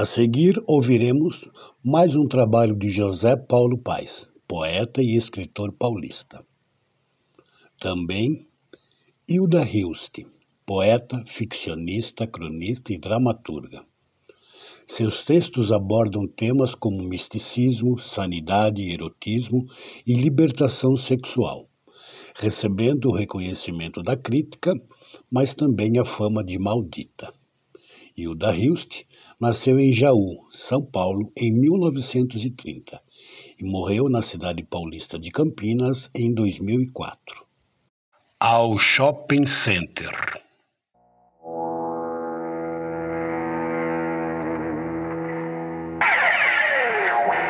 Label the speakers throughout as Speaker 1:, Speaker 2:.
Speaker 1: A seguir, ouviremos mais um trabalho de José Paulo Paes, poeta e escritor paulista. Também Hilda Hilst, poeta, ficcionista, cronista e dramaturga. Seus textos abordam temas como misticismo, sanidade, erotismo e libertação sexual, recebendo o reconhecimento da crítica, mas também a fama de maldita. Hilda Hilst nasceu em Jaú, São Paulo, em 1930 e morreu na cidade paulista de Campinas em 2004. Ao Shopping Center.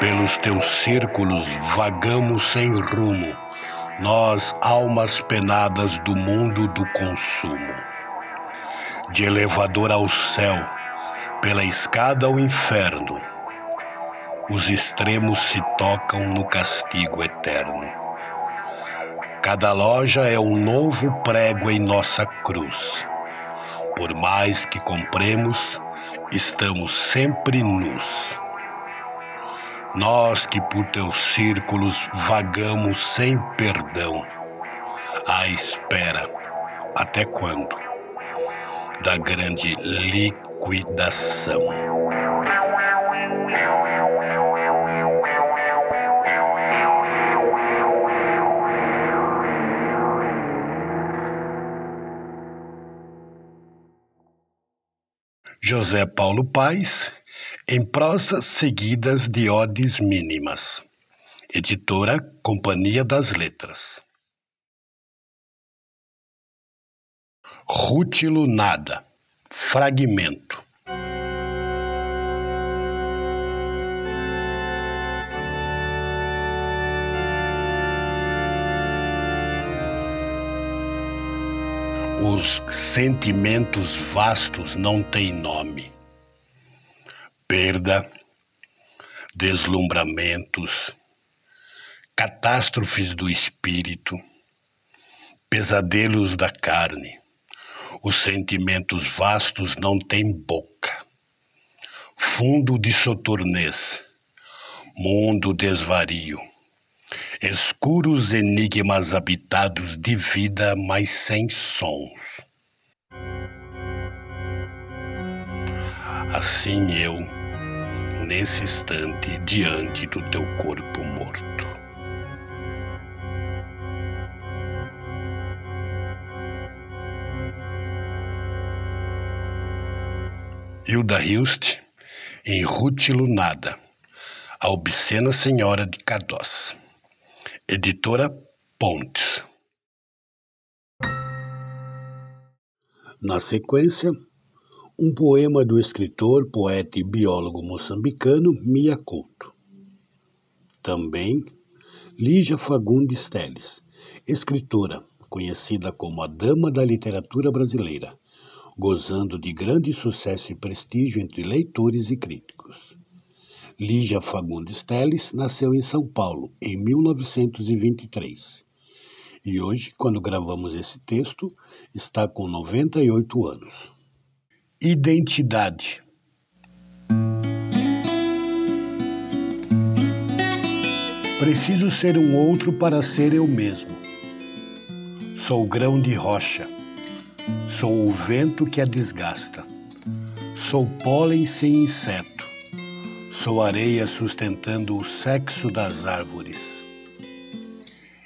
Speaker 1: Pelos teus círculos vagamos sem rumo, nós, almas penadas do mundo do consumo. De elevador ao céu, pela escada ao inferno, os extremos se tocam no castigo eterno. Cada loja é um novo prego em nossa cruz. Por mais que compremos, estamos sempre nus. Nós que por teus círculos vagamos sem perdão, à espera, até quando? Da grande liquidação. José Paulo Paes em prosas seguidas de odes mínimas. Editora Companhia das Letras. Rútilo Nada. Fragmento. Os sentimentos vastos não têm nome perda, deslumbramentos, catástrofes do espírito, pesadelos da carne. Os sentimentos vastos não têm boca. Fundo de soturnez, mundo desvario, escuros enigmas habitados de vida, mas sem sons. Assim eu nesse instante diante do teu corpo morto. Hilda Hilst, em Ruth Lunada, A Obscena Senhora de Cadós. Editora Pontes. Na sequência, um poema do escritor, poeta e biólogo moçambicano Mia Couto. Também Lígia Fagundes Teles, escritora, conhecida como a Dama da Literatura Brasileira, gozando de grande sucesso e prestígio entre leitores e críticos. Lígia Fagundes Teles nasceu em São Paulo em 1923 e hoje, quando gravamos esse texto, está com 98 anos. Identidade. Preciso ser um outro para ser eu mesmo. Sou grão de rocha, Sou o vento que a desgasta. Sou pólen sem inseto. Sou areia sustentando o sexo das árvores.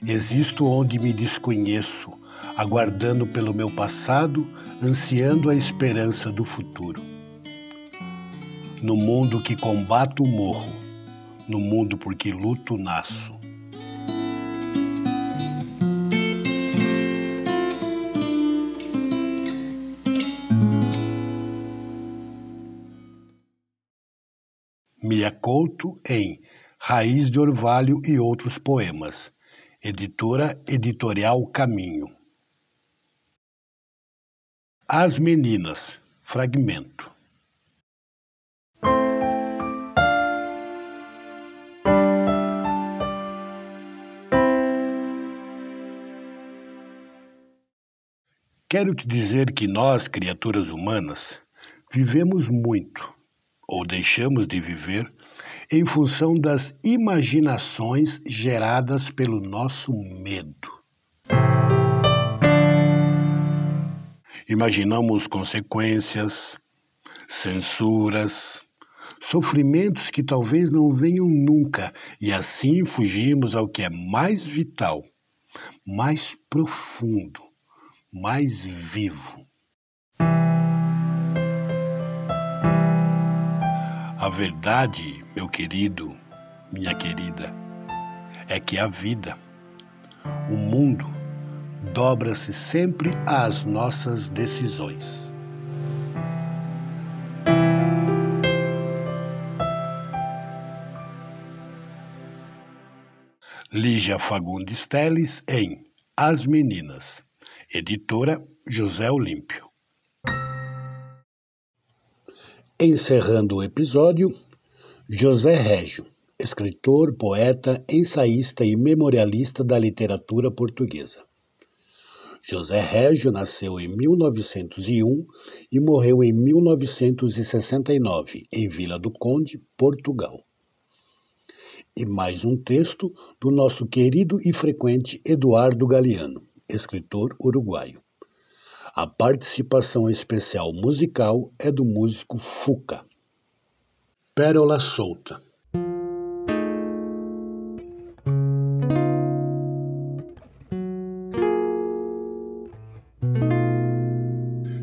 Speaker 1: Existo onde me desconheço, aguardando pelo meu passado, ansiando a esperança do futuro. No mundo que combato, morro. No mundo porque luto, nasço. Em Raiz de Orvalho e Outros Poemas, editora Editorial Caminho. As Meninas, fragmento. Quero te dizer que nós, criaturas humanas, vivemos muito ou deixamos de viver em função das imaginações geradas pelo nosso medo. Imaginamos consequências, censuras, sofrimentos que talvez não venham nunca e assim fugimos ao que é mais vital, mais profundo, mais vivo. A verdade, meu querido, minha querida, é que a vida, o mundo, dobra-se sempre às nossas decisões. Lígia Fagundes Teles em As Meninas, editora José Olímpio. Encerrando o episódio, José Régio, escritor, poeta, ensaísta e memorialista da literatura portuguesa. José Régio nasceu em 1901 e morreu em 1969, em Vila do Conde, Portugal. E mais um texto do nosso querido e frequente Eduardo Galeano, escritor uruguaio. A participação especial musical é do músico Fuca. Pérola Solta.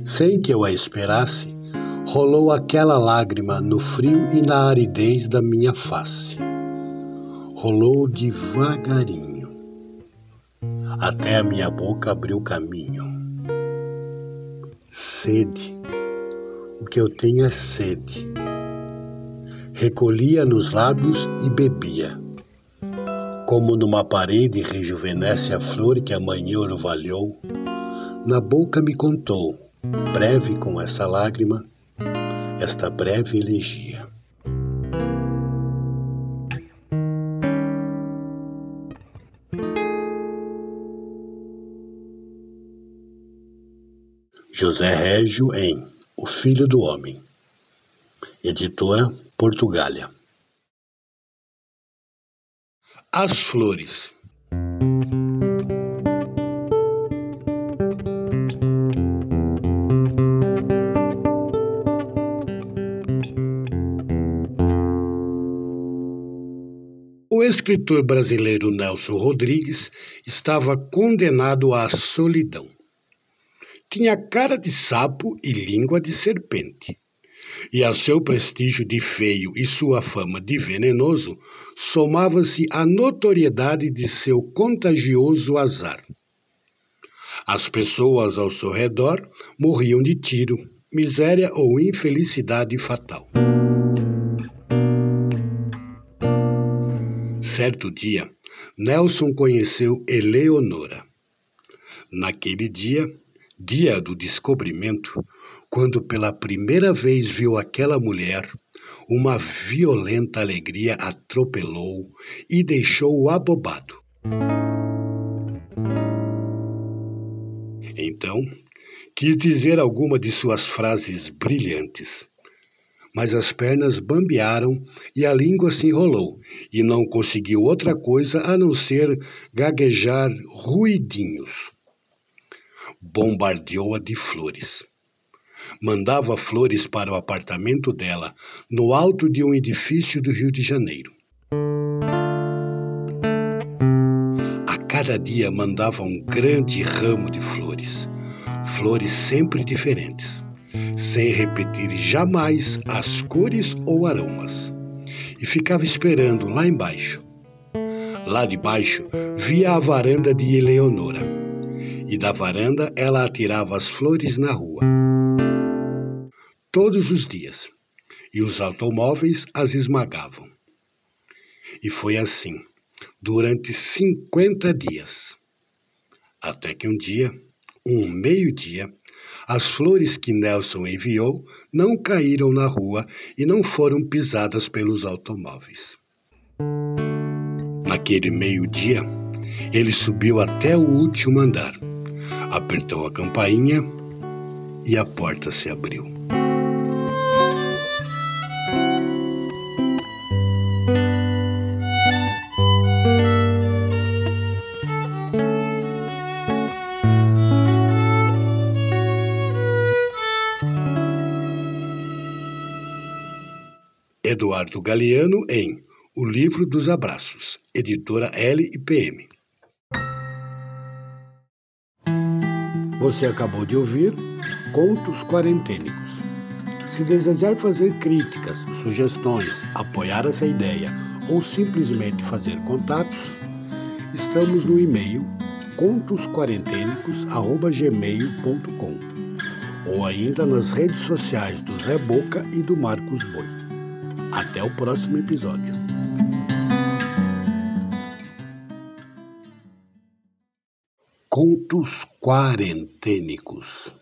Speaker 1: Sem que eu a esperasse, rolou aquela lágrima no frio e na aridez da minha face. Rolou devagarinho, até a minha boca abriu caminho Sede. O que eu tenho é sede. Recolhia nos lábios e bebia. Como numa parede rejuvenesce a flor que amanhã orvalhou, na boca me contou, breve com essa lágrima, esta breve elegia. José Régio em O Filho do Homem. Editora Portugália. As Flores. O escritor brasileiro Nelson Rodrigues estava condenado à solidão. Tinha cara de sapo e língua de serpente. E a seu prestígio de feio e sua fama de venenoso, somava-se a notoriedade de seu contagioso azar. As pessoas ao seu redor morriam de tiro, miséria ou infelicidade fatal. Certo dia, Nelson conheceu Eleonora. Naquele dia, dia do descobrimento, quando pela primeira vez viu aquela mulher, uma violenta alegria atropelou e deixou-o abobado. Então, quis dizer alguma de suas frases brilhantes, mas as pernas bambearam e a língua se enrolou, e não conseguiu outra coisa a não ser gaguejar ruidinhos. Bombardeou-a de flores. Mandava flores para o apartamento dela, no alto de um edifício do Rio de Janeiro. A cada dia mandava um grande ramo de flores, flores sempre diferentes, sem repetir jamais as cores ou aromas. E ficava esperando lá embaixo. Lá de baixo via a varanda de Eleonora, e da varanda ela atirava as flores na rua. Todos os dias, e os automóveis as esmagavam. E foi assim, durante 50 dias. Até que um dia, um meio-dia, as flores que Nelson enviou não caíram na rua e não foram pisadas pelos automóveis. Naquele meio-dia, ele subiu até o último andar, apertou a campainha e a porta se abriu. Eduardo Galeano em O Livro dos Abraços, editora L e PM. Você acabou de ouvir Contos Quarentênicos. Se desejar fazer críticas, sugestões, apoiar essa ideia ou simplesmente fazer contatos, estamos no e-mail contosquarentênicos@gmail.com ou ainda nas redes sociais do Zé Boca e do Marcos Boi. Até o próximo episódio. Contos quarentênicos.